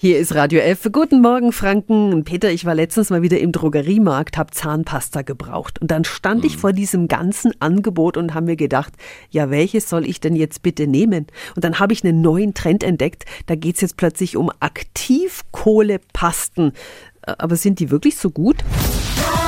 Hier ist Radio F. Guten Morgen, Franken. Peter, ich war letztens mal wieder im Drogeriemarkt, habe Zahnpasta gebraucht. Und dann stand ich mhm. vor diesem ganzen Angebot und habe mir gedacht, ja, welches soll ich denn jetzt bitte nehmen? Und dann habe ich einen neuen Trend entdeckt. Da geht's jetzt plötzlich um Aktivkohlepasten. Aber sind die wirklich so gut?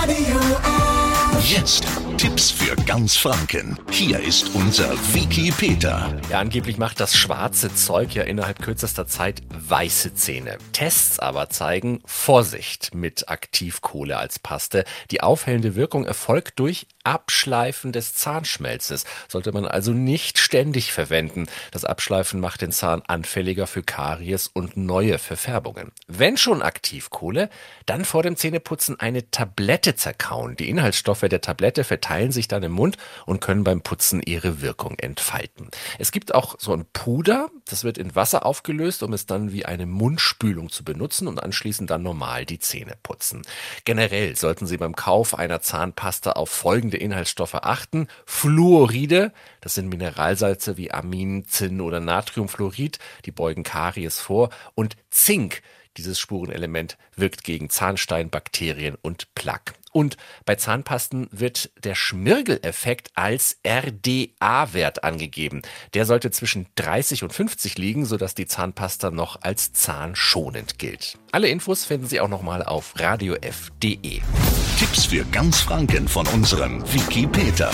Radio F. Jetzt Tipps für ganz Franken. Hier ist unser Wiki Peter. Ja, angeblich macht das schwarze Zeug ja innerhalb kürzester Zeit weiße Zähne. Tests aber zeigen Vorsicht mit Aktivkohle als Paste. Die aufhellende Wirkung erfolgt durch Abschleifen des Zahnschmelzes. Sollte man also nicht ständig verwenden. Das Abschleifen macht den Zahn anfälliger für Karies und neue Verfärbungen. Wenn schon Aktivkohle, dann vor dem Zähneputzen eine Tablette zerkauen. Die Inhaltsstoffe der Tablette verteilen verteilen sich dann im Mund und können beim Putzen ihre Wirkung entfalten. Es gibt auch so ein Puder, das wird in Wasser aufgelöst, um es dann wie eine Mundspülung zu benutzen und anschließend dann normal die Zähne putzen. Generell sollten Sie beim Kauf einer Zahnpasta auf folgende Inhaltsstoffe achten. Fluoride, das sind Mineralsalze wie Amin, Zinn oder Natriumfluorid, die beugen Karies vor und Zink, dieses Spurenelement wirkt gegen Zahnstein, Bakterien und Plaque. Und bei Zahnpasten wird der Schmirgeleffekt als RDA-Wert angegeben. Der sollte zwischen 30 und 50 liegen, sodass die Zahnpasta noch als zahnschonend gilt. Alle Infos finden Sie auch nochmal auf radiof.de. Tipps für ganz Franken von unserem Wiki Peter.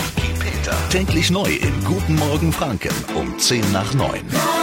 Täglich neu im Guten Morgen Franken um 10 nach 9. Radio